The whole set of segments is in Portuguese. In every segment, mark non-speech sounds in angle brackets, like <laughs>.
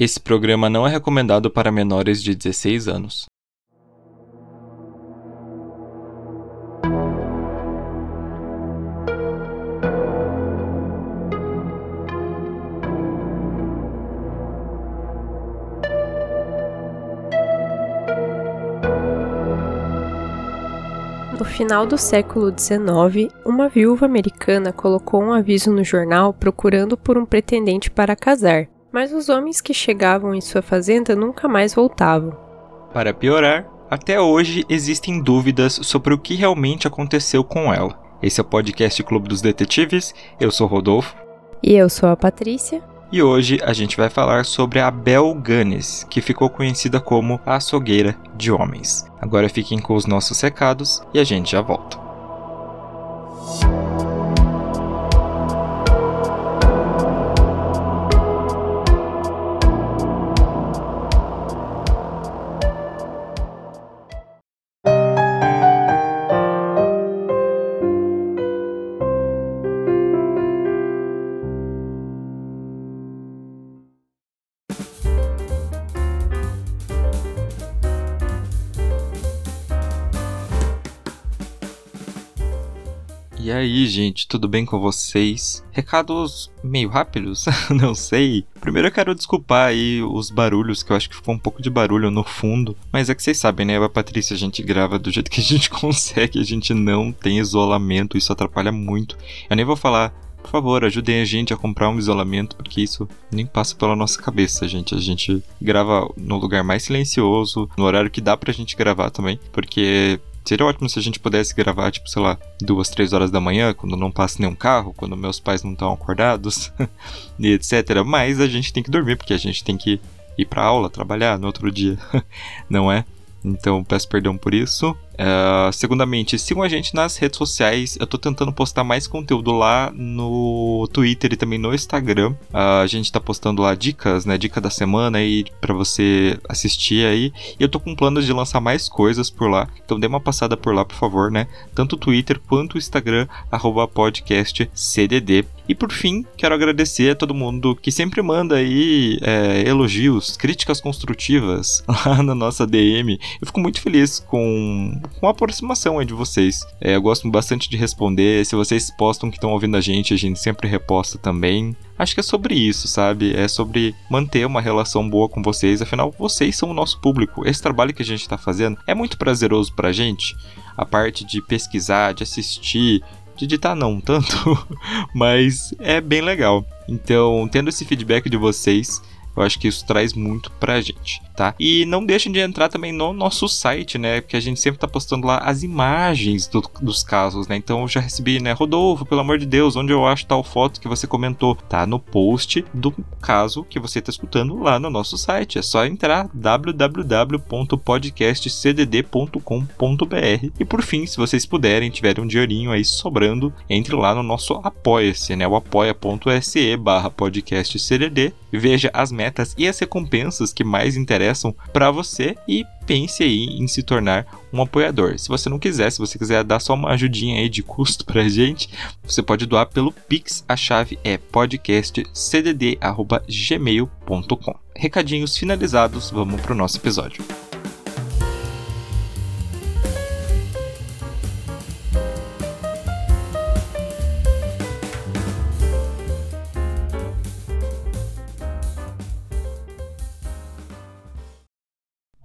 Esse programa não é recomendado para menores de 16 anos. No final do século XIX, uma viúva americana colocou um aviso no jornal procurando por um pretendente para casar. Mas os homens que chegavam em sua fazenda nunca mais voltavam. Para piorar, até hoje existem dúvidas sobre o que realmente aconteceu com ela. Esse é o podcast Clube dos Detetives, eu sou Rodolfo. E eu sou a Patrícia. E hoje a gente vai falar sobre a Bel Gunness, que ficou conhecida como a açougueira de homens. Agora fiquem com os nossos recados e a gente já volta. E aí, gente, tudo bem com vocês? Recados meio rápidos? <laughs> Não sei. Primeiro eu quero desculpar aí os barulhos, que eu acho que ficou um pouco de barulho no fundo. Mas é que vocês sabem, né? Eu e a Patrícia, a gente grava do jeito que a gente <laughs> consegue, a gente não tem isolamento, isso atrapalha muito. Eu nem vou falar por favor, ajudem a gente a comprar um isolamento, porque isso nem passa pela nossa cabeça, gente. A gente grava no lugar mais silencioso, no horário que dá pra gente gravar também, porque Seria ótimo se a gente pudesse gravar, tipo, sei lá, duas, três horas da manhã, quando não passa nenhum carro, quando meus pais não estão acordados, <laughs> e etc. Mas a gente tem que dormir, porque a gente tem que ir pra aula, trabalhar no outro dia, <laughs> não é? Então peço perdão por isso. Uh, segundamente, sigam a gente nas redes sociais. Eu tô tentando postar mais conteúdo lá no Twitter e também no Instagram. Uh, a gente tá postando lá dicas, né? Dica da semana aí para você assistir aí. E eu tô com planos de lançar mais coisas por lá. Então dê uma passada por lá, por favor, né? Tanto o Twitter quanto o Instagram, arroba. E por fim, quero agradecer a todo mundo que sempre manda aí é, elogios, críticas construtivas <laughs> lá na nossa DM. Eu fico muito feliz com com a aproximação aí de vocês. É, eu gosto bastante de responder. Se vocês postam que estão ouvindo a gente, a gente sempre reposta também. Acho que é sobre isso, sabe? É sobre manter uma relação boa com vocês. Afinal, vocês são o nosso público. Esse trabalho que a gente está fazendo é muito prazeroso pra gente. A parte de pesquisar, de assistir, de editar não tanto, <laughs> mas é bem legal. Então, tendo esse feedback de vocês, eu acho que isso traz muito pra gente, tá? E não deixem de entrar também no nosso site, né? Porque a gente sempre tá postando lá as imagens do, dos casos, né? Então eu já recebi, né? Rodolfo, pelo amor de Deus, onde eu acho tal foto que você comentou? Tá no post do caso que você tá escutando lá no nosso site. É só entrar www.podcastcdd.com.br e por fim, se vocês puderem, tiverem um dinheirinho aí sobrando, entre lá no nosso apoia-se, né? O apoia.se barra podcastcdd veja as metas e as recompensas que mais interessam para você e pense aí em se tornar um apoiador. Se você não quiser, se você quiser dar só uma ajudinha aí de custo <laughs> pra gente, você pode doar pelo Pix. A chave é podcastcdd@gmail.com. Recadinhos finalizados, vamos pro nosso episódio.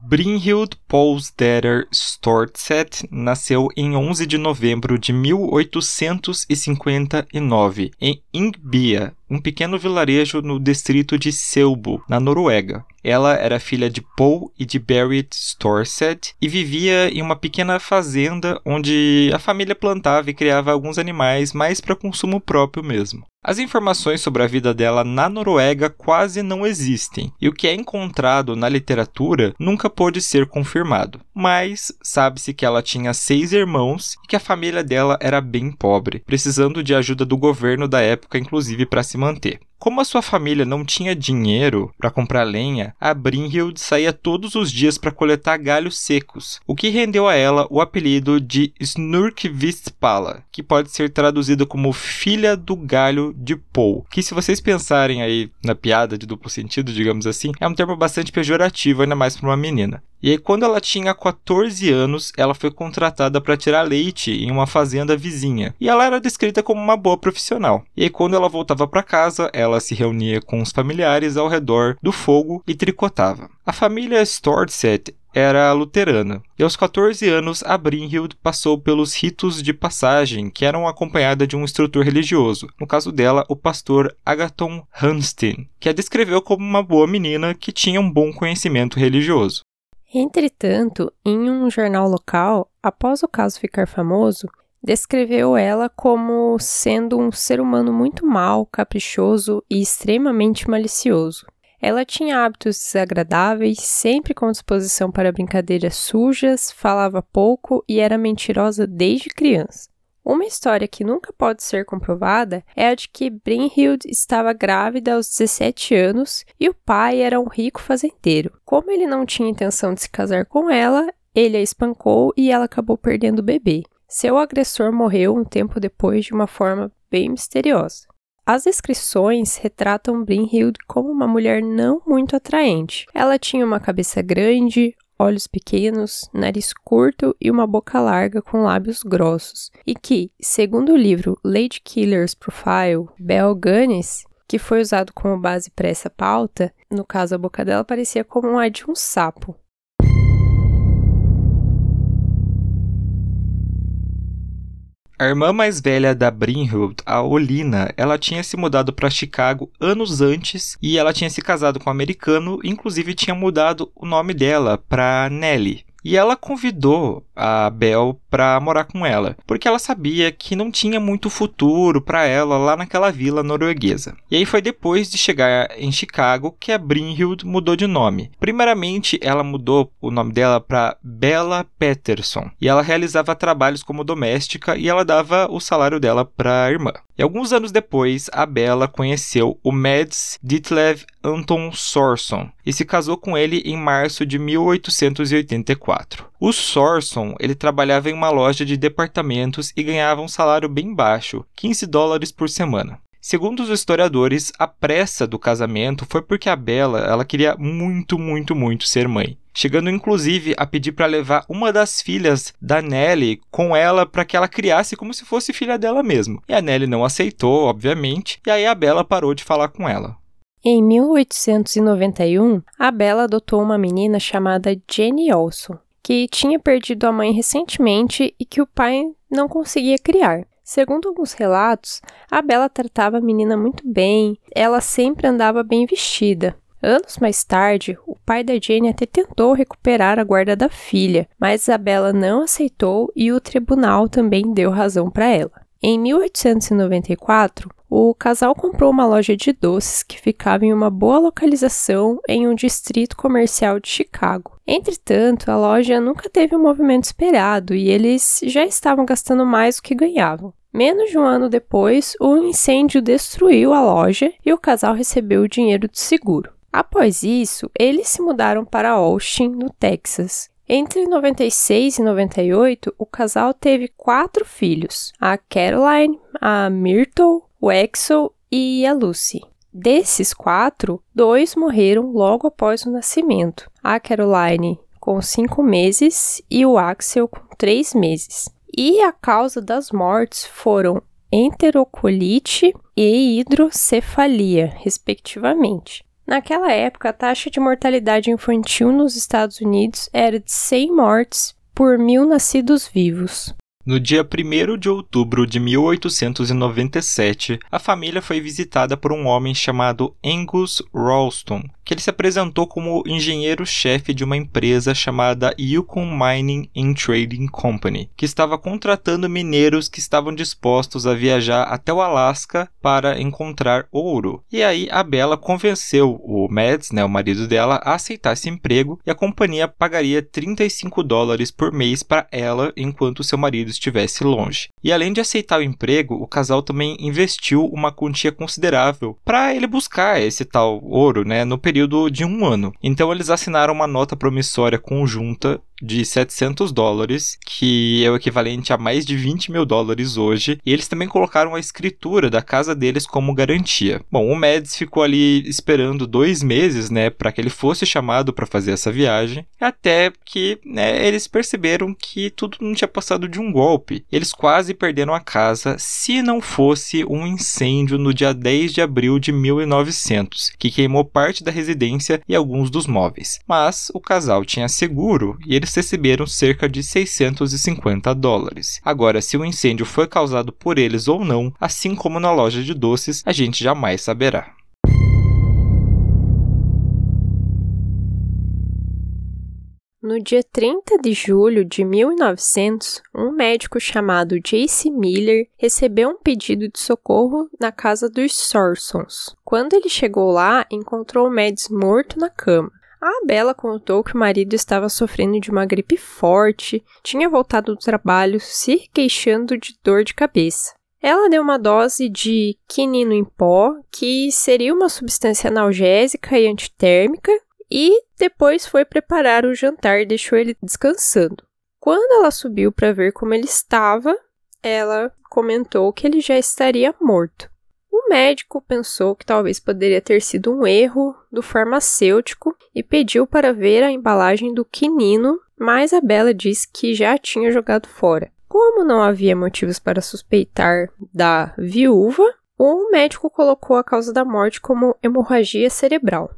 Brynhild Polsdatter Stortset nasceu em 11 de novembro de 1859 em Ingbia, um pequeno vilarejo no distrito de Selbo, na Noruega. Ela era filha de Paul e de Berit Storset e vivia em uma pequena fazenda onde a família plantava e criava alguns animais mais para consumo próprio mesmo. As informações sobre a vida dela na Noruega quase não existem, e o que é encontrado na literatura nunca pôde ser confirmado. Mas sabe-se que ela tinha seis irmãos e que a família dela era bem pobre, precisando de ajuda do governo da época, inclusive para se se manter. Como a sua família não tinha dinheiro para comprar lenha, a Brynhild saía todos os dias para coletar galhos secos, o que rendeu a ela o apelido de Snurkvistpala, que pode ser traduzido como filha do galho de Paul, que se vocês pensarem aí na piada de duplo sentido, digamos assim, é um termo bastante pejorativo, ainda mais para uma menina. E aí, quando ela tinha 14 anos, ela foi contratada para tirar leite em uma fazenda vizinha. E ela era descrita como uma boa profissional. E aí, quando ela voltava para casa, ela se reunia com os familiares ao redor do fogo e tricotava. A família Stortset era luterana. E aos 14 anos, a Brynhild passou pelos ritos de passagem, que eram acompanhada de um instrutor religioso, no caso dela, o pastor Agathon Hanstein, que a descreveu como uma boa menina que tinha um bom conhecimento religioso. Entretanto, em um jornal local, após o caso ficar famoso, descreveu ela como sendo um ser humano muito mau, caprichoso e extremamente malicioso. Ela tinha hábitos desagradáveis, sempre com disposição para brincadeiras sujas, falava pouco e era mentirosa desde criança. Uma história que nunca pode ser comprovada é a de que Brynhild estava grávida aos 17 anos e o pai era um rico fazendeiro. Como ele não tinha intenção de se casar com ela, ele a espancou e ela acabou perdendo o bebê. Seu agressor morreu um tempo depois de uma forma bem misteriosa. As descrições retratam Brynhild como uma mulher não muito atraente. Ela tinha uma cabeça grande, olhos pequenos, nariz curto e uma boca larga com lábios grossos, e que, segundo o livro Lady Killer's Profile, Belle Gunness, que foi usado como base para essa pauta, no caso a boca dela parecia como a de um sapo. A irmã mais velha da Brynhild, a Olina, ela tinha se mudado para Chicago anos antes e ela tinha se casado com um americano, inclusive tinha mudado o nome dela para Nellie. E ela convidou a Bel para morar com ela, porque ela sabia que não tinha muito futuro para ela lá naquela vila norueguesa. E aí foi depois de chegar em Chicago que a Brynhild mudou de nome. Primeiramente, ela mudou o nome dela para Bella Peterson, e ela realizava trabalhos como doméstica e ela dava o salário dela para a irmã. E alguns anos depois, a Bella conheceu o Mads Ditlev Anton Sorson e se casou com ele em março de 1884. O Sorson ele trabalhava em uma loja de departamentos e ganhava um salário bem baixo, 15 dólares por semana. Segundo os historiadores, a pressa do casamento foi porque a Bella ela queria muito, muito, muito ser mãe chegando inclusive a pedir para levar uma das filhas da Nelly com ela para que ela criasse como se fosse filha dela mesmo. E a Nelly não aceitou, obviamente, e aí a Bella parou de falar com ela. Em 1891, a Bella adotou uma menina chamada Jenny Olson, que tinha perdido a mãe recentemente e que o pai não conseguia criar. Segundo alguns relatos, a Bella tratava a menina muito bem, ela sempre andava bem vestida, Anos mais tarde, o pai da Jane até tentou recuperar a guarda da filha, mas Isabela não aceitou e o tribunal também deu razão para ela. Em 1894, o casal comprou uma loja de doces que ficava em uma boa localização em um distrito comercial de Chicago. Entretanto, a loja nunca teve o movimento esperado e eles já estavam gastando mais do que ganhavam. Menos de um ano depois, um incêndio destruiu a loja e o casal recebeu o dinheiro do seguro. Após isso, eles se mudaram para Austin, no Texas. Entre 96 e 98, o casal teve quatro filhos: a Caroline, a Myrtle, o Axel e a Lucy. Desses quatro, dois morreram logo após o nascimento. A Caroline com cinco meses e o Axel com três meses. E a causa das mortes foram enterocolite e hidrocefalia, respectivamente. Naquela época, a taxa de mortalidade infantil nos Estados Unidos era de 100 mortes por mil nascidos vivos. No dia 1 de outubro de 1897, a família foi visitada por um homem chamado Angus Ralston, que ele se apresentou como engenheiro-chefe de uma empresa chamada Yukon Mining and Trading Company, que estava contratando mineiros que estavam dispostos a viajar até o Alasca para encontrar ouro. E aí a Bella convenceu o Mads, né, o marido dela, a aceitar esse emprego e a companhia pagaria 35 dólares por mês para ela enquanto seu marido estivesse longe. E além de aceitar o emprego, o casal também investiu uma quantia considerável para ele buscar esse tal ouro, né, no período de um ano. Então eles assinaram uma nota promissória conjunta de 700 dólares, que é o equivalente a mais de 20 mil dólares hoje, e eles também colocaram a escritura da casa deles como garantia. Bom, o Mads ficou ali esperando dois meses, né, para que ele fosse chamado para fazer essa viagem, até que né, eles perceberam que tudo não tinha passado de um golpe. Eles quase perderam a casa se não fosse um incêndio no dia 10 de abril de 1900, que queimou parte da residência e alguns dos móveis. Mas o casal tinha seguro e eles receberam cerca de 650 dólares. Agora, se o incêndio foi causado por eles ou não, assim como na loja de doces, a gente jamais saberá. No dia 30 de julho de 1900, um médico chamado J.C. Miller recebeu um pedido de socorro na casa dos Sorsons. Quando ele chegou lá, encontrou o Mads morto na cama. A Bela contou que o marido estava sofrendo de uma gripe forte, tinha voltado do trabalho se queixando de dor de cabeça. Ela deu uma dose de quinino em pó, que seria uma substância analgésica e antitérmica, e depois foi preparar o jantar e deixou ele descansando. Quando ela subiu para ver como ele estava, ela comentou que ele já estaria morto. O médico pensou que talvez poderia ter sido um erro do farmacêutico e pediu para ver a embalagem do quinino, mas a Bela disse que já tinha jogado fora. Como não havia motivos para suspeitar da viúva, o médico colocou a causa da morte como hemorragia cerebral.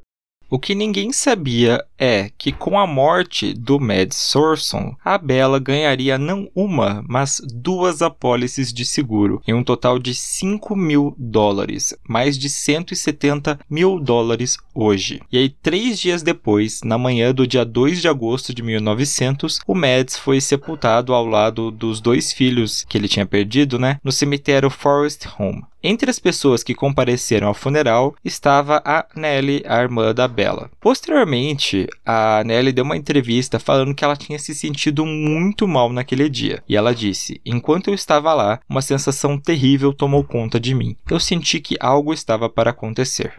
O que ninguém sabia é que com a morte do Mad Sorson, a Bella ganharia não uma, mas duas apólices de seguro, em um total de 5 mil dólares, mais de 170 mil dólares hoje. E aí, três dias depois, na manhã do dia 2 de agosto de 1900, o Mads foi sepultado ao lado dos dois filhos que ele tinha perdido, né, no cemitério Forest Home. Entre as pessoas que compareceram ao funeral estava a Nelly, a irmã da Bella. Posteriormente, a Nelly deu uma entrevista falando que ela tinha se sentido muito mal naquele dia. E ela disse: Enquanto eu estava lá, uma sensação terrível tomou conta de mim. Eu senti que algo estava para acontecer.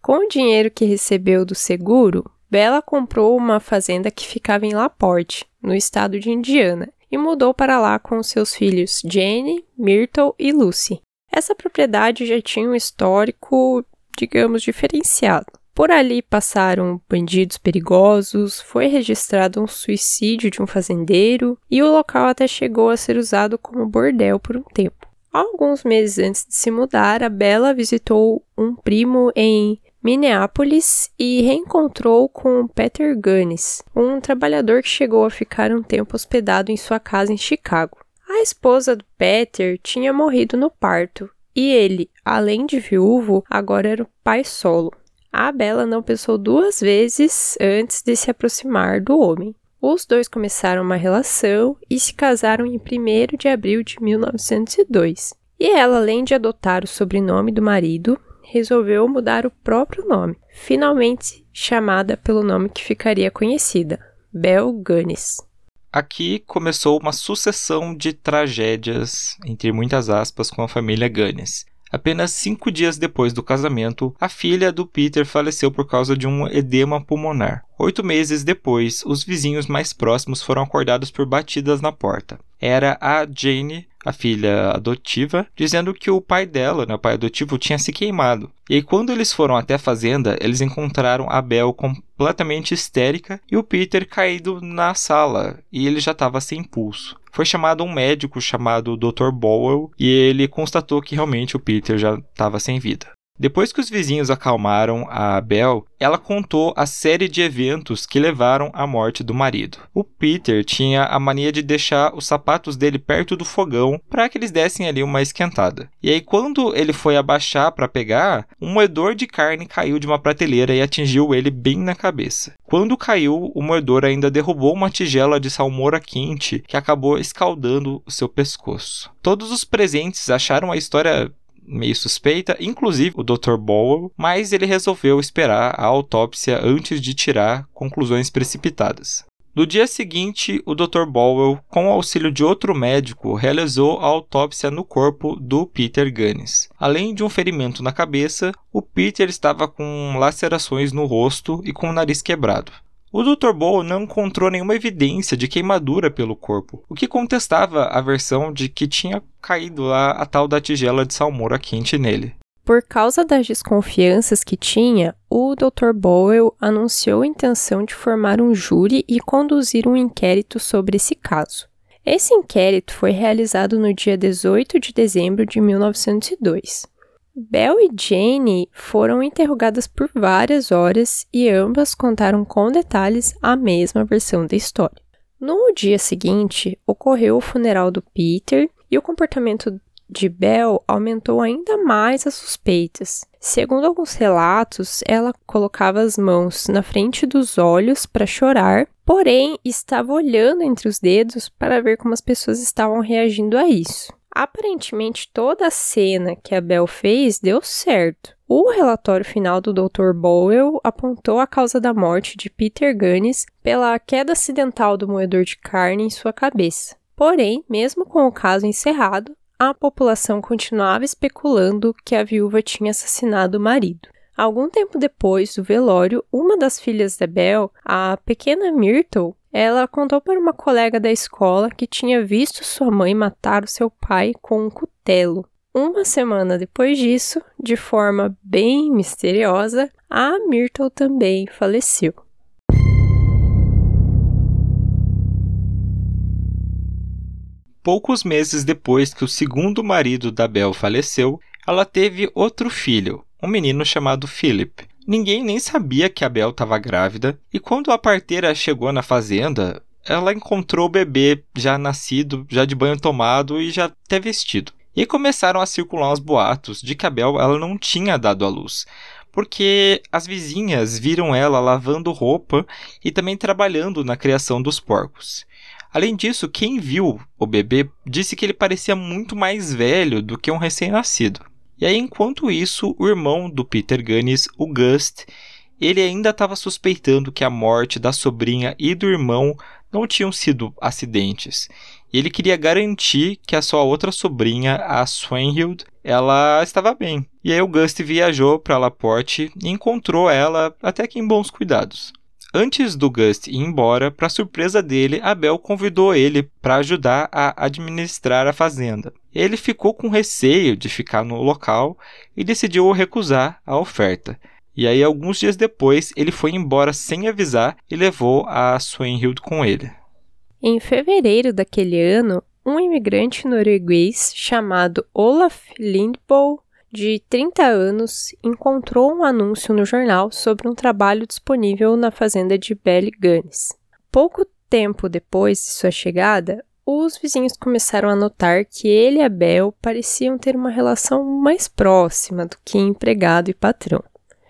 Com o dinheiro que recebeu do seguro, Bella comprou uma fazenda que ficava em Laporte, no estado de Indiana, e mudou para lá com seus filhos Jane, Myrtle e Lucy. Essa propriedade já tinha um histórico, digamos, diferenciado. Por ali passaram bandidos perigosos, foi registrado um suicídio de um fazendeiro e o local até chegou a ser usado como bordel por um tempo. Alguns meses antes de se mudar, a Bella visitou um primo em Minneapolis e reencontrou com Peter Gunnis, um trabalhador que chegou a ficar um tempo hospedado em sua casa em Chicago. A esposa do Peter tinha morrido no parto e ele, além de viúvo, agora era o pai solo. A Bella não pensou duas vezes antes de se aproximar do homem. Os dois começaram uma relação e se casaram em 1 de abril de 1902. E ela, além de adotar o sobrenome do marido, resolveu mudar o próprio nome, finalmente chamada pelo nome que ficaria conhecida, Bel Gunness. Aqui começou uma sucessão de tragédias, entre muitas aspas, com a família Gunness. Apenas cinco dias depois do casamento, a filha do Peter faleceu por causa de um edema pulmonar. Oito meses depois, os vizinhos mais próximos foram acordados por batidas na porta. Era a Jane, a filha adotiva, dizendo que o pai dela, né, o pai adotivo, tinha se queimado. E quando eles foram até a fazenda, eles encontraram a Belle completamente histérica e o Peter caído na sala, e ele já estava sem pulso. Foi chamado um médico chamado Dr. Bowell e ele constatou que realmente o Peter já estava sem vida. Depois que os vizinhos acalmaram a Belle, ela contou a série de eventos que levaram à morte do marido. O Peter tinha a mania de deixar os sapatos dele perto do fogão para que eles dessem ali uma esquentada. E aí, quando ele foi abaixar para pegar, um moedor de carne caiu de uma prateleira e atingiu ele bem na cabeça. Quando caiu, o moedor ainda derrubou uma tigela de salmoura quente que acabou escaldando o seu pescoço. Todos os presentes acharam a história meio suspeita, inclusive o Dr. Bowell, mas ele resolveu esperar a autópsia antes de tirar conclusões precipitadas. No dia seguinte, o Dr. Bowell, com o auxílio de outro médico, realizou a autópsia no corpo do Peter Gunnis. Além de um ferimento na cabeça, o Peter estava com lacerações no rosto e com o nariz quebrado. O Dr. Bowell não encontrou nenhuma evidência de queimadura pelo corpo, o que contestava a versão de que tinha caído lá a tal da tigela de salmoura quente nele. Por causa das desconfianças que tinha, o Dr. Bowell anunciou a intenção de formar um júri e conduzir um inquérito sobre esse caso. Esse inquérito foi realizado no dia 18 de dezembro de 1902. Belle e Jane foram interrogadas por várias horas e ambas contaram com detalhes a mesma versão da história. No dia seguinte, ocorreu o funeral do Peter e o comportamento de Belle aumentou ainda mais as suspeitas. Segundo alguns relatos, ela colocava as mãos na frente dos olhos para chorar, porém estava olhando entre os dedos para ver como as pessoas estavam reagindo a isso. Aparentemente, toda a cena que a Belle fez deu certo. O relatório final do Dr. Bowell apontou a causa da morte de Peter Gunnis pela queda acidental do moedor de carne em sua cabeça. Porém, mesmo com o caso encerrado, a população continuava especulando que a viúva tinha assassinado o marido. Algum tempo depois do velório, uma das filhas da Belle, a pequena Myrtle, ela contou para uma colega da escola que tinha visto sua mãe matar o seu pai com um cutelo. Uma semana depois disso, de forma bem misteriosa, a Myrtle também faleceu. Poucos meses depois que o segundo marido da Belle faleceu, ela teve outro filho, um menino chamado Philip. Ninguém nem sabia que a Belle estava grávida, e quando a parteira chegou na fazenda, ela encontrou o bebê já nascido, já de banho tomado e já até vestido. E começaram a circular os boatos de que a Belle ela não tinha dado à luz, porque as vizinhas viram ela lavando roupa e também trabalhando na criação dos porcos. Além disso, quem viu o bebê disse que ele parecia muito mais velho do que um recém-nascido. E aí, enquanto isso, o irmão do Peter Gunnis, o Gust, ele ainda estava suspeitando que a morte da sobrinha e do irmão não tinham sido acidentes. E ele queria garantir que a sua outra sobrinha, a Swanhild, ela estava bem. E aí o Gust viajou para Laporte e encontrou ela até que em bons cuidados. Antes do Gust ir embora, para surpresa dele, Abel convidou ele para ajudar a administrar a fazenda. Ele ficou com receio de ficar no local e decidiu recusar a oferta. E aí, alguns dias depois, ele foi embora sem avisar e levou a Swanhild com ele. Em fevereiro daquele ano, um imigrante norueguês chamado Olaf Lindboe de 30 anos, encontrou um anúncio no jornal sobre um trabalho disponível na fazenda de Belle Guns. Pouco tempo depois de sua chegada, os vizinhos começaram a notar que ele e a Belle pareciam ter uma relação mais próxima do que empregado e patrão.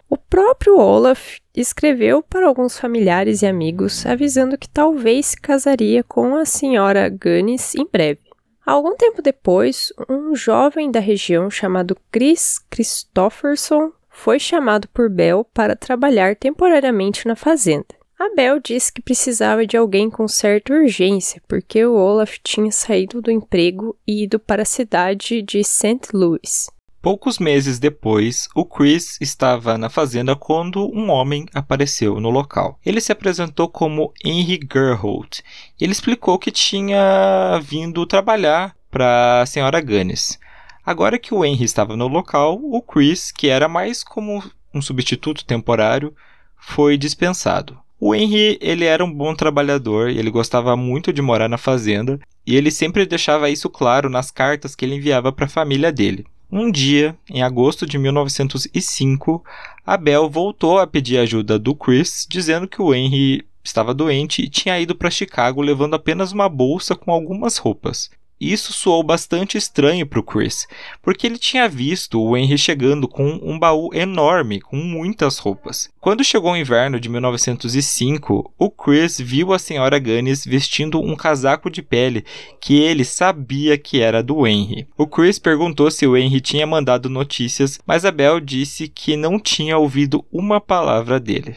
O próprio Olaf escreveu para alguns familiares e amigos avisando que talvez se casaria com a senhora Gunnis em breve. Algum tempo depois, um jovem da região chamado Chris Christopherson foi chamado por Bell para trabalhar temporariamente na fazenda. A Bell disse que precisava de alguém com certa urgência, porque o Olaf tinha saído do emprego e ido para a cidade de St. Louis. Poucos meses depois, o Chris estava na fazenda quando um homem apareceu no local. Ele se apresentou como Henry Gerholt. Ele explicou que tinha vindo trabalhar para a senhora Gunnis. Agora que o Henry estava no local, o Chris, que era mais como um substituto temporário, foi dispensado. O Henry, ele era um bom trabalhador, ele gostava muito de morar na fazenda, e ele sempre deixava isso claro nas cartas que ele enviava para a família dele. Um dia, em agosto de 1905, Abel voltou a pedir ajuda do Chris, dizendo que o Henry estava doente e tinha ido para Chicago levando apenas uma bolsa com algumas roupas. Isso soou bastante estranho para o Chris, porque ele tinha visto o Henry chegando com um baú enorme com muitas roupas. Quando chegou o inverno de 1905, o Chris viu a senhora Gunness vestindo um casaco de pele que ele sabia que era do Henry. O Chris perguntou se o Henry tinha mandado notícias, mas a Belle disse que não tinha ouvido uma palavra dele.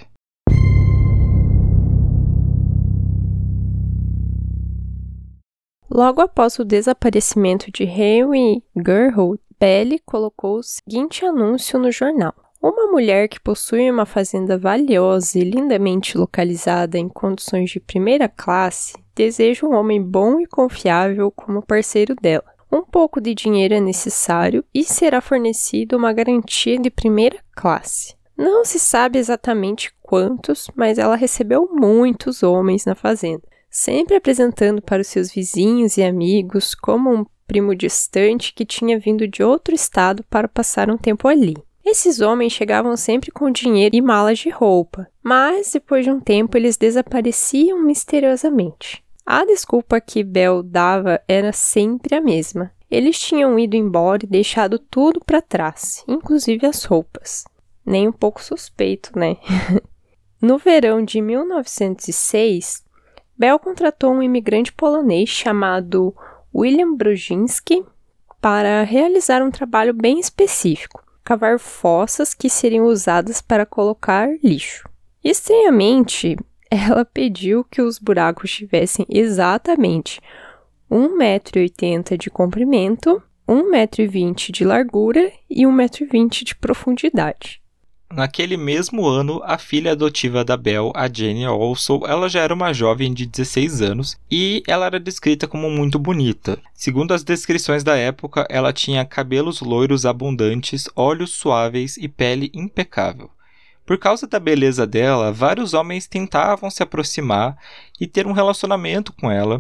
Logo após o desaparecimento de Henry Gerhold, Belle colocou o seguinte anúncio no jornal. Uma mulher que possui uma fazenda valiosa e lindamente localizada em condições de primeira classe deseja um homem bom e confiável como parceiro dela. Um pouco de dinheiro é necessário e será fornecido uma garantia de primeira classe. Não se sabe exatamente quantos, mas ela recebeu muitos homens na fazenda sempre apresentando para os seus vizinhos e amigos como um primo distante que tinha vindo de outro estado para passar um tempo ali. Esses homens chegavam sempre com dinheiro e malas de roupa, mas depois de um tempo eles desapareciam misteriosamente. A desculpa que Bel dava era sempre a mesma. Eles tinham ido embora e deixado tudo para trás, inclusive as roupas. Nem um pouco suspeito, né? <laughs> no verão de 1906, Bell contratou um imigrante polonês chamado William Brudzinski para realizar um trabalho bem específico, cavar fossas que seriam usadas para colocar lixo. Estranhamente, <laughs> ela pediu que os buracos tivessem exatamente 1,80m de comprimento, 1,20m de largura e 1,20m de profundidade. Naquele mesmo ano, a filha adotiva da Belle, a Jenny Olson, ela já era uma jovem de 16 anos e ela era descrita como muito bonita. Segundo as descrições da época, ela tinha cabelos loiros abundantes, olhos suaves e pele impecável. Por causa da beleza dela, vários homens tentavam se aproximar e ter um relacionamento com ela.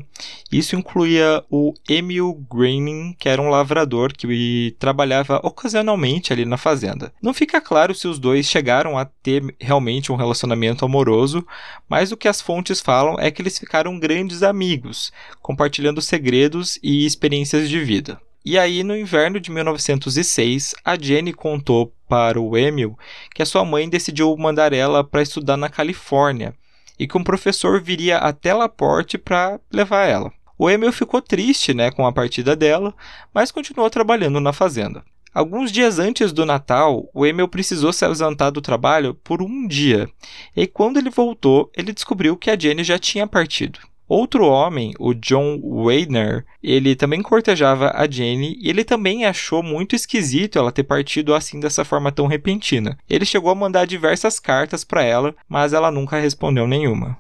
Isso incluía o Emil Graining, que era um lavrador que trabalhava ocasionalmente ali na fazenda. Não fica claro se os dois chegaram a ter realmente um relacionamento amoroso, mas o que as fontes falam é que eles ficaram grandes amigos, compartilhando segredos e experiências de vida. E aí, no inverno de 1906, a Jenny contou para o Emil que a sua mãe decidiu mandar ela para estudar na Califórnia e que um professor viria até Laporte para levar ela. O Emil ficou triste né, com a partida dela, mas continuou trabalhando na fazenda. Alguns dias antes do Natal, o Emil precisou se ausentar do trabalho por um dia, e quando ele voltou, ele descobriu que a Jenny já tinha partido. Outro homem, o John Weidner, ele também cortejava a Jenny e ele também achou muito esquisito ela ter partido assim dessa forma tão repentina. Ele chegou a mandar diversas cartas para ela, mas ela nunca respondeu nenhuma.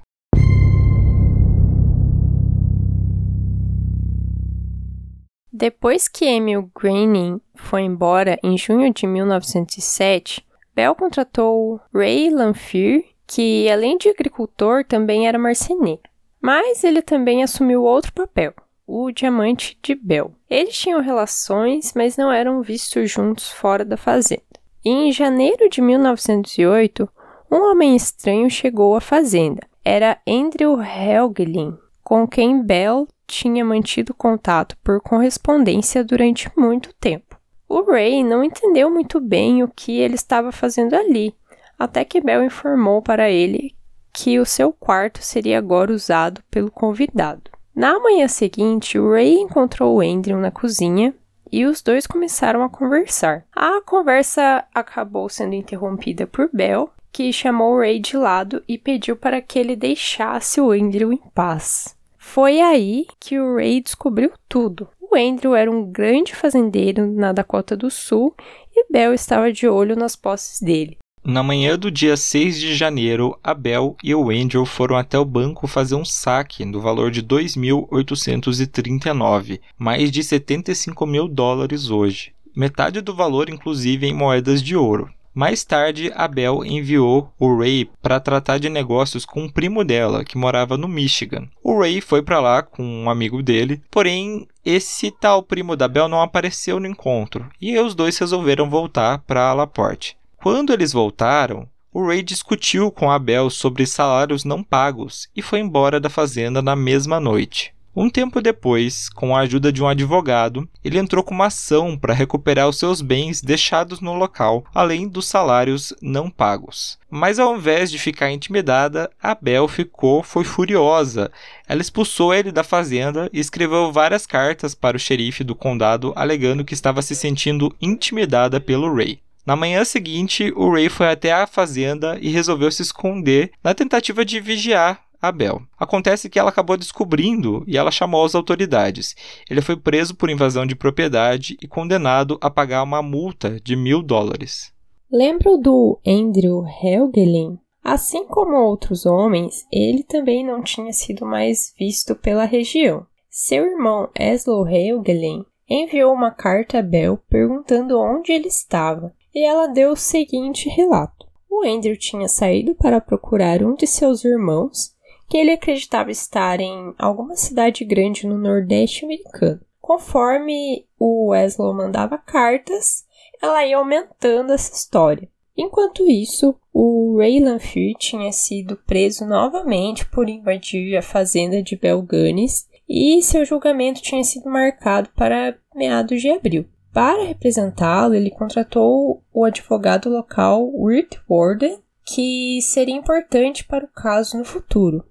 Depois que Emil Graining foi embora em junho de 1907, Bell contratou Ray Lanfear, que além de agricultor também era marceneiro. Mas ele também assumiu outro papel, o diamante de Bell. Eles tinham relações, mas não eram vistos juntos fora da fazenda. E em janeiro de 1908, um homem estranho chegou à fazenda. Era Andrew Helgelin, com quem Bell tinha mantido contato por correspondência durante muito tempo. O Ray não entendeu muito bem o que ele estava fazendo ali, até que Bell informou para ele que o seu quarto seria agora usado pelo convidado. Na manhã seguinte, o Ray encontrou o Andrew na cozinha e os dois começaram a conversar. A conversa acabou sendo interrompida por Bell, que chamou o Ray de lado e pediu para que ele deixasse o Andrew em paz. Foi aí que o Ray descobriu tudo. O Andrew era um grande fazendeiro na Dakota do Sul e Bell estava de olho nas posses dele. Na manhã do dia 6 de janeiro, Abel e o Angel foram até o banco fazer um saque no valor de 2.839, mais de 75 mil dólares hoje. Metade do valor, inclusive, em moedas de ouro. Mais tarde, Abel enviou o Ray para tratar de negócios com um primo dela, que morava no Michigan. O Ray foi para lá com um amigo dele, porém esse tal primo da Bel não apareceu no encontro, e os dois resolveram voltar para Laporte. Quando eles voltaram, o Ray discutiu com Abel sobre salários não pagos e foi embora da fazenda na mesma noite. Um tempo depois, com a ajuda de um advogado, ele entrou com uma ação para recuperar os seus bens deixados no local, além dos salários não pagos. Mas ao invés de ficar intimidada, a Bel ficou foi furiosa. Ela expulsou ele da fazenda e escreveu várias cartas para o xerife do condado alegando que estava se sentindo intimidada pelo Ray. Na manhã seguinte, o Ray foi até a fazenda e resolveu se esconder na tentativa de vigiar a Bel. Acontece que ela acabou descobrindo e ela chamou as autoridades. Ele foi preso por invasão de propriedade e condenado a pagar uma multa de mil dólares. Lembro do Andrew Helgelin? Assim como outros homens, ele também não tinha sido mais visto pela região. Seu irmão Eslo Helgelin enviou uma carta a Bel perguntando onde ele estava, e ela deu o seguinte relato. O Andrew tinha saído para procurar um de seus irmãos que ele acreditava estar em alguma cidade grande no Nordeste americano. Conforme o Weslow mandava cartas, ela ia aumentando essa história. Enquanto isso, o Ray Lanfear tinha sido preso novamente por invadir a fazenda de Belganis e seu julgamento tinha sido marcado para meados de abril. Para representá-lo, ele contratou o advogado local Wirt Warden, que seria importante para o caso no futuro.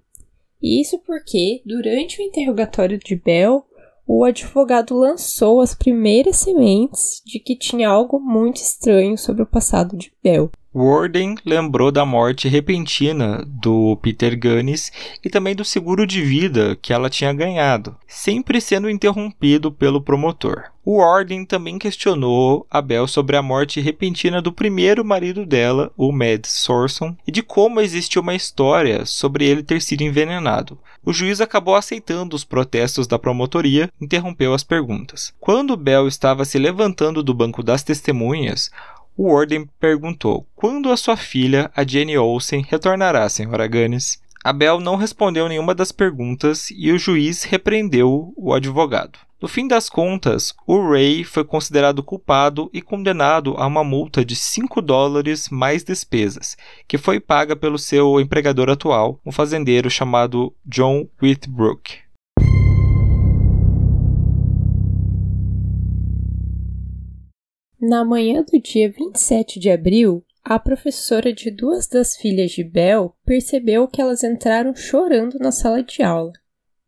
Isso porque, durante o interrogatório de Bell, o advogado lançou as primeiras sementes de que tinha algo muito estranho sobre o passado de Bell. Warden lembrou da morte repentina do Peter Gunnis e também do seguro de vida que ela tinha ganhado, sempre sendo interrompido pelo promotor. O Warden também questionou a Bell sobre a morte repentina do primeiro marido dela, o Mad Sorson, e de como existiu uma história sobre ele ter sido envenenado. O juiz acabou aceitando os protestos da promotoria e interrompeu as perguntas. Quando Bell estava se levantando do banco das testemunhas, Warden perguntou quando a sua filha, a Jenny Olsen, retornará, Sra. Gunnis. Abel não respondeu nenhuma das perguntas e o juiz repreendeu o advogado. No fim das contas, o Ray foi considerado culpado e condenado a uma multa de 5 dólares mais despesas, que foi paga pelo seu empregador atual, um fazendeiro chamado John Whitbrook. Na manhã do dia 27 de abril, a professora de duas das filhas de Bell percebeu que elas entraram chorando na sala de aula.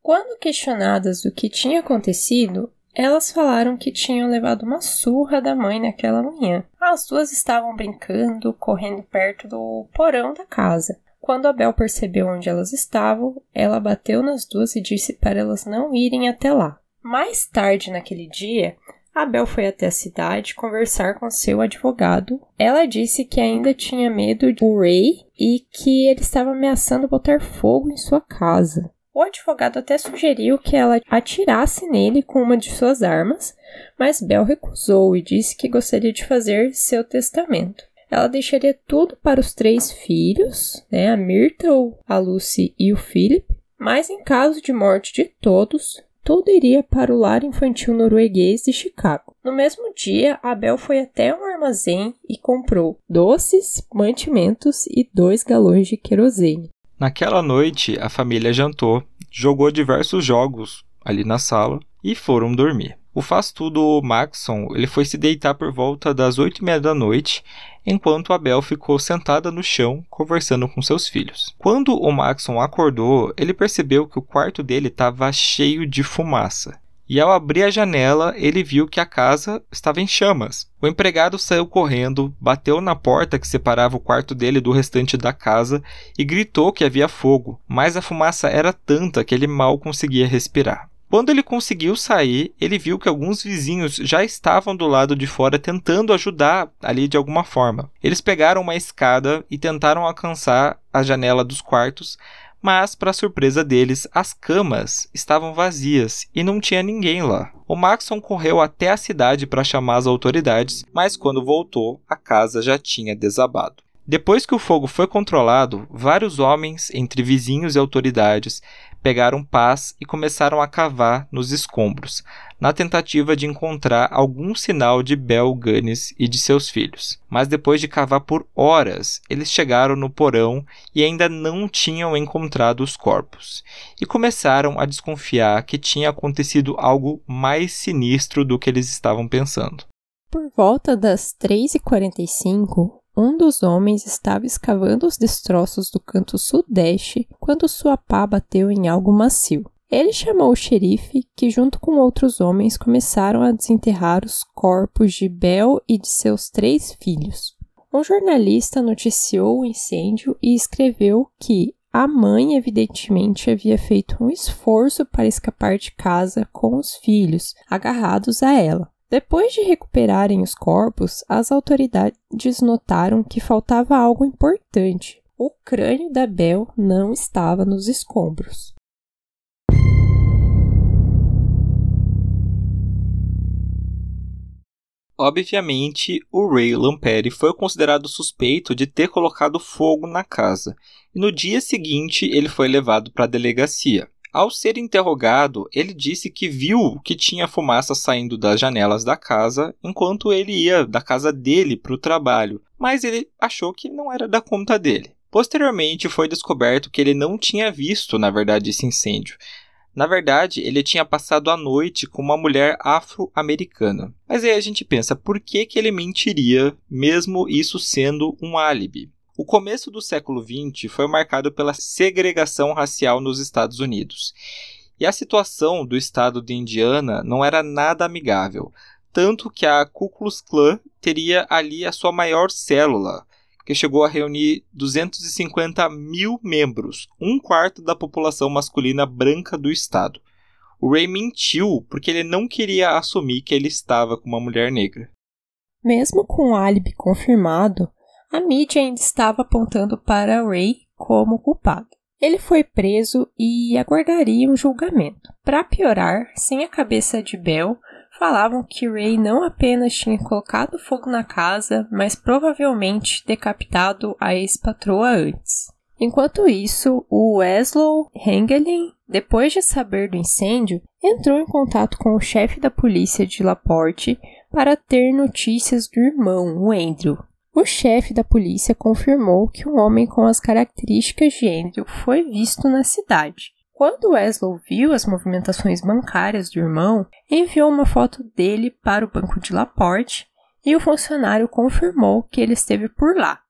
Quando questionadas do que tinha acontecido, elas falaram que tinham levado uma surra da mãe naquela manhã. As duas estavam brincando, correndo perto do porão da casa. Quando a Bel percebeu onde elas estavam, ela bateu nas duas e disse para elas não irem até lá. Mais tarde naquele dia, Abel foi até a cidade conversar com seu advogado. Ela disse que ainda tinha medo do Ray e que ele estava ameaçando botar fogo em sua casa. O advogado até sugeriu que ela atirasse nele com uma de suas armas, mas Bel recusou e disse que gostaria de fazer seu testamento. Ela deixaria tudo para os três filhos, né, a Myrtle, a Lucy e o Philip, mas em caso de morte de todos, tudo iria para o lar infantil norueguês de Chicago. No mesmo dia, Abel foi até um armazém e comprou doces, mantimentos e dois galões de querosene. Naquela noite, a família jantou, jogou diversos jogos ali na sala e foram dormir. O faz-tudo Maxon ele foi se deitar por volta das oito e meia da noite, enquanto Abel ficou sentada no chão conversando com seus filhos. Quando o Maxon acordou, ele percebeu que o quarto dele estava cheio de fumaça. E ao abrir a janela, ele viu que a casa estava em chamas. O empregado saiu correndo, bateu na porta que separava o quarto dele do restante da casa e gritou que havia fogo, mas a fumaça era tanta que ele mal conseguia respirar. Quando ele conseguiu sair, ele viu que alguns vizinhos já estavam do lado de fora tentando ajudar ali de alguma forma. Eles pegaram uma escada e tentaram alcançar a janela dos quartos, mas, para surpresa deles, as camas estavam vazias e não tinha ninguém lá. O Maxon correu até a cidade para chamar as autoridades, mas quando voltou, a casa já tinha desabado. Depois que o fogo foi controlado, vários homens, entre vizinhos e autoridades, pegaram pás e começaram a cavar nos escombros, na tentativa de encontrar algum sinal de Bel Gunness e de seus filhos. Mas depois de cavar por horas, eles chegaram no porão e ainda não tinham encontrado os corpos, e começaram a desconfiar que tinha acontecido algo mais sinistro do que eles estavam pensando. Por volta das 3h45, um dos homens estava escavando os destroços do canto sudeste quando sua pá bateu em algo macio. Ele chamou o xerife, que junto com outros homens começaram a desenterrar os corpos de Bel e de seus três filhos. Um jornalista noticiou o incêndio e escreveu que a mãe evidentemente havia feito um esforço para escapar de casa com os filhos agarrados a ela. Depois de recuperarem os corpos, as autoridades notaram que faltava algo importante. O crânio da Bel não estava nos escombros. Obviamente, o Ray Lampere foi considerado suspeito de ter colocado fogo na casa, e no dia seguinte ele foi levado para a delegacia. Ao ser interrogado, ele disse que viu que tinha fumaça saindo das janelas da casa enquanto ele ia da casa dele para o trabalho, mas ele achou que não era da conta dele. Posteriormente, foi descoberto que ele não tinha visto, na verdade, esse incêndio. Na verdade, ele tinha passado a noite com uma mulher afro-americana. Mas aí a gente pensa, por que, que ele mentiria, mesmo isso sendo um álibi? O começo do século XX foi marcado pela segregação racial nos Estados Unidos. E a situação do estado de Indiana não era nada amigável, tanto que a Ku Klux Klan teria ali a sua maior célula, que chegou a reunir 250 mil membros, um quarto da população masculina branca do estado. O Ray mentiu porque ele não queria assumir que ele estava com uma mulher negra. Mesmo com o álibi confirmado, a mídia ainda estava apontando para Ray como culpado. Ele foi preso e aguardaria um julgamento. Para piorar, sem a cabeça de Bell, falavam que Ray não apenas tinha colocado fogo na casa, mas provavelmente decapitado a ex-patroa antes. Enquanto isso, o Weslow Hengelin, depois de saber do incêndio, entrou em contato com o chefe da polícia de Laporte para ter notícias do irmão, o Andrew, o chefe da polícia confirmou que um homem com as características de Andrew foi visto na cidade. Quando Weslow viu as movimentações bancárias do irmão, enviou uma foto dele para o banco de Laporte e o funcionário confirmou que ele esteve por lá.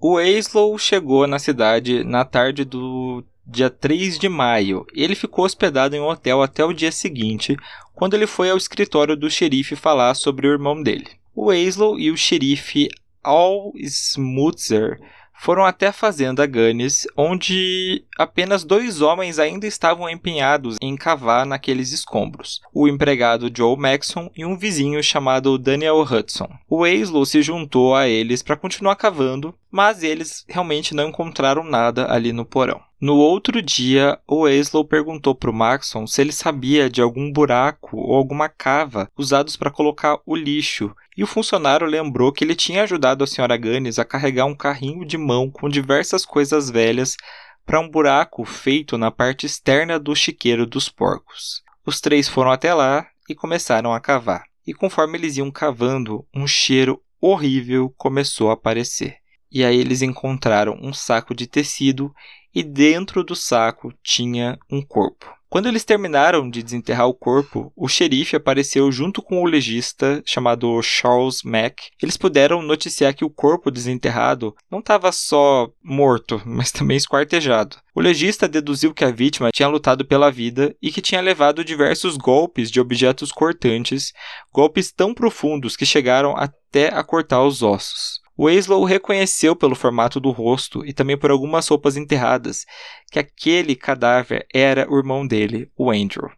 O Weslow chegou na cidade na tarde do dia 3 de maio. Ele ficou hospedado em um hotel até o dia seguinte, quando ele foi ao escritório do xerife falar sobre o irmão dele. O Weislow e o xerife Al Smutzer foram até a fazenda Gunnis, onde apenas dois homens ainda estavam empenhados em cavar naqueles escombros: o empregado Joe Maxon e um vizinho chamado Daniel Hudson. O Weislow se juntou a eles para continuar cavando, mas eles realmente não encontraram nada ali no porão. No outro dia, o Weislow perguntou para o Maxon se ele sabia de algum buraco ou alguma cava usados para colocar o lixo, e o funcionário lembrou que ele tinha ajudado a Sra. Gaines a carregar um carrinho de mão com diversas coisas velhas para um buraco feito na parte externa do chiqueiro dos porcos. Os três foram até lá e começaram a cavar. E conforme eles iam cavando, um cheiro horrível começou a aparecer. E aí eles encontraram um saco de tecido e dentro do saco tinha um corpo. Quando eles terminaram de desenterrar o corpo, o xerife apareceu junto com o legista chamado Charles Mack. Eles puderam noticiar que o corpo desenterrado não estava só morto, <laughs> mas também esquartejado. O legista deduziu que a vítima tinha lutado pela vida e que tinha levado diversos golpes de objetos cortantes, golpes tão profundos que chegaram até a cortar os ossos. Winslow reconheceu pelo formato do rosto e também por algumas roupas enterradas que aquele cadáver era o irmão dele, o Andrew.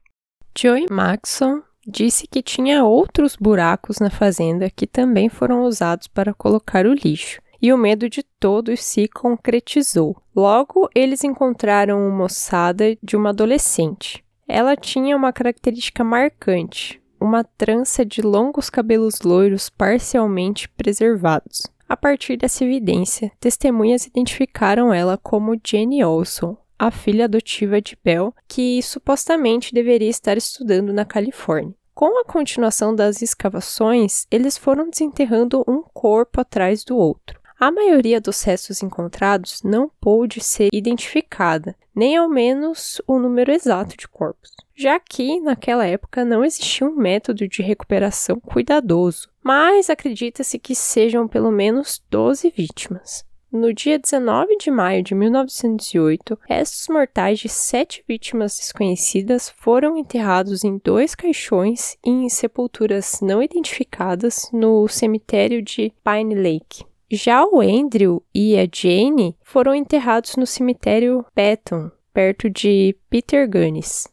Joey Maxson disse que tinha outros buracos na fazenda que também foram usados para colocar o lixo, e o medo de todos se concretizou. Logo, eles encontraram uma moçada de uma adolescente. Ela tinha uma característica marcante, uma trança de longos cabelos loiros parcialmente preservados. A partir dessa evidência, testemunhas identificaram ela como Jenny Olson, a filha adotiva de Bell, que supostamente deveria estar estudando na Califórnia. Com a continuação das escavações, eles foram desenterrando um corpo atrás do outro. A maioria dos restos encontrados não pôde ser identificada, nem ao menos o número exato de corpos, já que naquela época não existia um método de recuperação cuidadoso, mas acredita-se que sejam pelo menos 12 vítimas. No dia 19 de maio de 1908, restos mortais de sete vítimas desconhecidas foram enterrados em dois caixões e em sepulturas não identificadas no cemitério de Pine Lake. Já o Andrew e a Jane foram enterrados no cemitério Patton, perto de Peter Gunnis.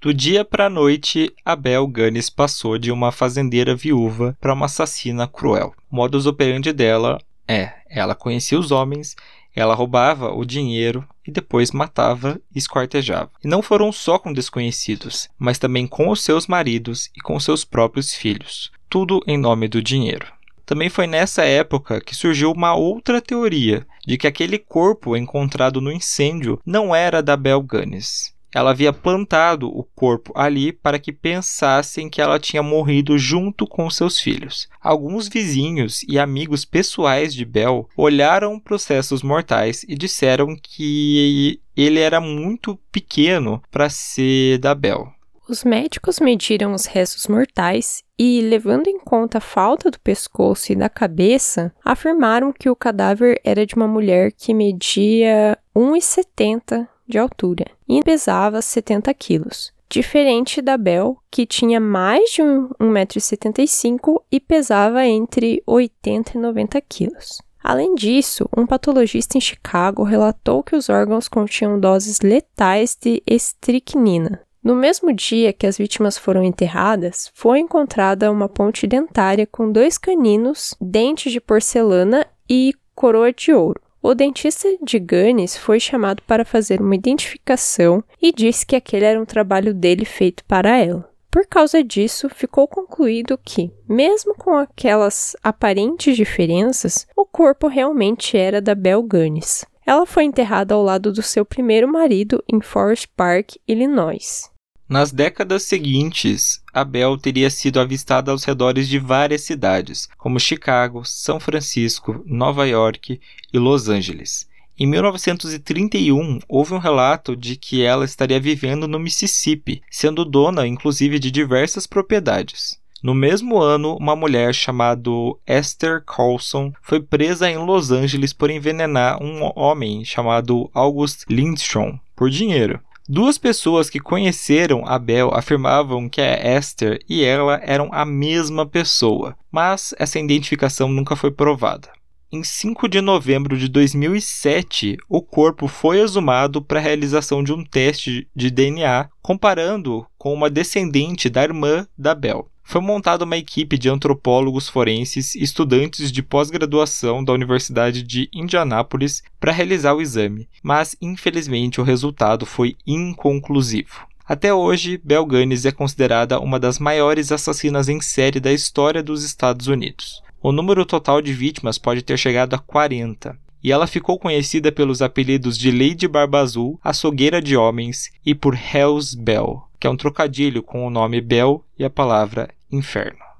Do dia para a noite, Abel Gunnis passou de uma fazendeira viúva para uma assassina cruel. O modus operandi dela é: ela conhecia os homens, ela roubava o dinheiro e depois matava e esquartejava. E não foram só com desconhecidos, mas também com os seus maridos e com seus próprios filhos. Tudo em nome do dinheiro. Também foi nessa época que surgiu uma outra teoria de que aquele corpo encontrado no incêndio não era da Bel Gunness ela havia plantado o corpo ali para que pensassem que ela tinha morrido junto com seus filhos. Alguns vizinhos e amigos pessoais de Bell olharam processos mortais e disseram que ele era muito pequeno para ser da Bell. Os médicos mediram os restos mortais e, levando em conta a falta do pescoço e da cabeça, afirmaram que o cadáver era de uma mulher que media 1,70 de altura e pesava 70 quilos. Diferente da Bell, que tinha mais de 1,75m e pesava entre 80 e 90 quilos. Além disso, um patologista em Chicago relatou que os órgãos continham doses letais de estricnina. No mesmo dia que as vítimas foram enterradas, foi encontrada uma ponte dentária com dois caninos, dentes de porcelana e coroa de ouro. O dentista de Gunnis foi chamado para fazer uma identificação e disse que aquele era um trabalho dele feito para ela. Por causa disso, ficou concluído que, mesmo com aquelas aparentes diferenças, o corpo realmente era da Belle Gunnis. Ela foi enterrada ao lado do seu primeiro marido em Forest Park, Illinois. Nas décadas seguintes, a Bell teria sido avistada aos redores de várias cidades, como Chicago, São Francisco, Nova York e Los Angeles. Em 1931, houve um relato de que ela estaria vivendo no Mississippi, sendo dona inclusive de diversas propriedades. No mesmo ano, uma mulher chamada Esther Carlson foi presa em Los Angeles por envenenar um homem chamado August Lindstrom por dinheiro. Duas pessoas que conheceram Abel afirmavam que a Esther e ela eram a mesma pessoa, mas essa identificação nunca foi provada. Em 5 de novembro de 2007, o corpo foi exumado para a realização de um teste de DNA, comparando com uma descendente da irmã da Bell foi montada uma equipe de antropólogos forenses e estudantes de pós-graduação da Universidade de Indianápolis para realizar o exame, mas infelizmente o resultado foi inconclusivo. Até hoje, Bel Gunness é considerada uma das maiores assassinas em série da história dos Estados Unidos. O número total de vítimas pode ter chegado a 40, e ela ficou conhecida pelos apelidos de Lady Barba Azul, Açougueira de Homens e por Hell's Bell, que é um trocadilho com o nome Bell e a palavra inferno.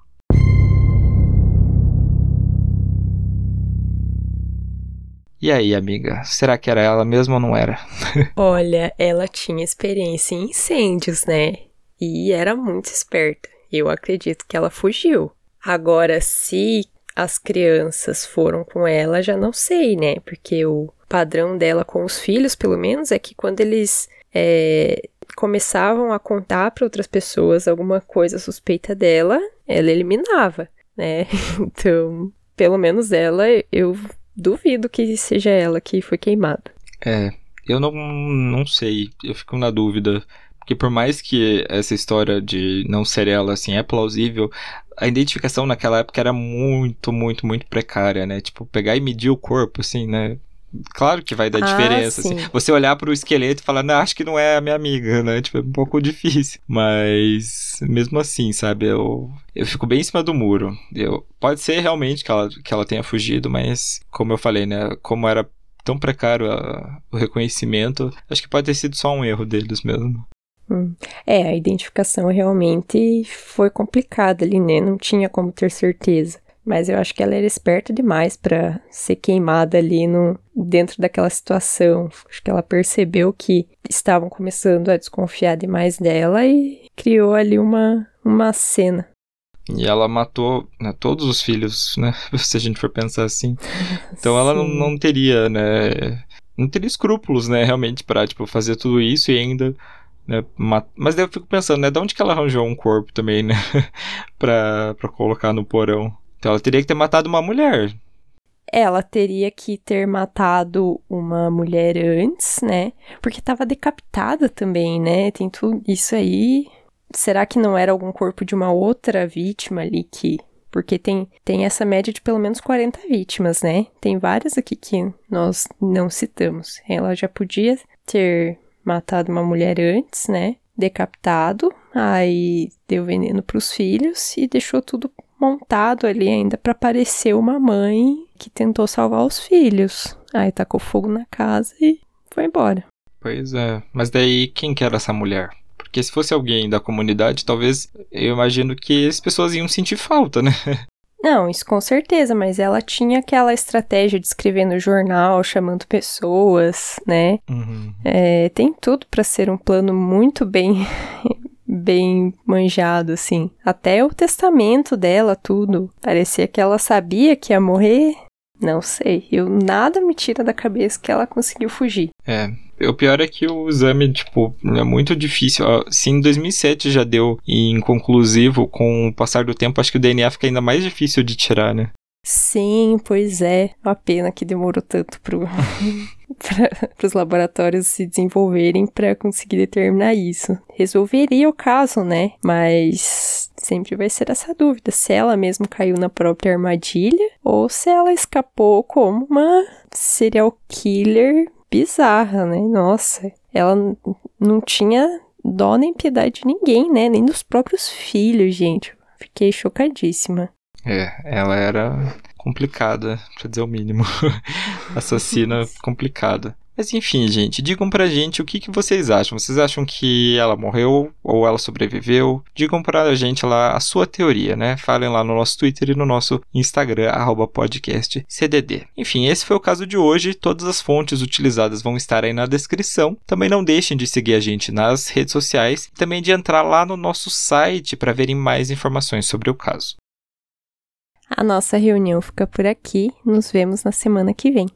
E aí, amiga, será que era ela mesmo ou não era? <laughs> Olha, ela tinha experiência em incêndios, né? E era muito esperta. Eu acredito que ela fugiu. Agora, se as crianças foram com ela, já não sei, né? Porque o padrão dela com os filhos, pelo menos, é que quando eles é, começavam a contar para outras pessoas alguma coisa suspeita dela, ela eliminava, né? <laughs> Então, pelo menos ela, eu duvido que seja ela que foi queimada. É, eu não, não sei, eu fico na dúvida. Porque por mais que essa história de não ser ela, assim, é plausível, a identificação naquela época era muito, muito, muito precária, né? Tipo, pegar e medir o corpo, assim, né? Claro que vai dar Ah, diferença. sim. assim. Você olhar pro esqueleto e falar, não, acho que não é a minha amiga, né? Tipo, é um pouco difícil. Mas, mesmo assim, sabe? Eu, eu fico bem em cima do muro. Eu, pode ser realmente que ela, que ela tenha fugido, mas, como eu falei, né? Como era tão precário a- o reconhecimento, acho que pode ter sido só um erro deles mesmo. É, a identificação realmente foi complicada ali, né? Não tinha como ter certeza. Mas eu acho que ela era esperta demais pra ser queimada ali no, dentro daquela situação. Acho que ela percebeu que estavam começando a desconfiar demais dela e criou ali uma, uma cena. E ela matou né, todos os filhos, né? <laughs> Se a gente for pensar assim. Então ela não, não teria, né? Não teria escrúpulos, né? Realmente pra, tipo, fazer tudo isso e ainda. Né, ma- Mas daí eu fico pensando, né? De onde que ela arranjou um corpo também, né? <laughs> pra, pra colocar no porão. Então ela teria que ter matado uma mulher. Ela teria que ter matado uma mulher antes, né? Porque tava decapitada também, né? Tem tudo isso aí. Será que não era algum corpo de uma outra vítima ali que. Porque tem, tem essa média de pelo menos 40 vítimas, né? Tem várias aqui que nós não citamos. Ela já podia ter matado uma mulher antes, né? Decapitado, aí deu veneno pros filhos e deixou tudo montado ali ainda pra parecer uma mãe que tentou salvar os filhos. Aí tacou fogo na casa e foi embora. Pois é. Mas daí quem que era essa mulher? Porque se fosse alguém da comunidade, talvez eu imagino que as pessoas iam sentir falta, né? <laughs> Não, isso com certeza, mas ela tinha aquela estratégia de escrever no jornal, chamando pessoas, né? Uhum. É, tem tudo pra ser um plano muito bem bem manjado assim. Até o testamento dela, tudo. Parecia que ela sabia que ia morrer. Não sei, eu nada me tira da cabeça que ela conseguiu fugir. É. O pior é que o exame, tipo, é muito difícil. Ó, Se em 2007 já deu inconclusivo, com o passar do tempo, acho que o DNA fica ainda mais difícil de tirar, né? Sim, pois é. Uma pena que demorou tanto para <laughs> os laboratórios se desenvolverem para conseguir determinar isso. Resolveria o caso, né? Mas sempre vai ser essa dúvida: se ela mesmo caiu na própria armadilha ou se ela escapou como uma serial killer bizarra, né? Nossa, ela não tinha dó nem piedade de ninguém, né? Nem dos próprios filhos, gente. Fiquei chocadíssima. É, ela era complicada, pra dizer o mínimo. <laughs> Assassina complicada. Mas enfim, gente, digam pra gente o que, que vocês acham. Vocês acham que ela morreu ou ela sobreviveu? Digam pra gente lá a sua teoria, né? Falem lá no nosso Twitter e no nosso Instagram, arroba podcast CDD. Enfim, esse foi o caso de hoje. Todas as fontes utilizadas vão estar aí na descrição. Também não deixem de seguir a gente nas redes sociais e também de entrar lá no nosso site para verem mais informações sobre o caso. A nossa reunião fica por aqui. Nos vemos na semana que vem.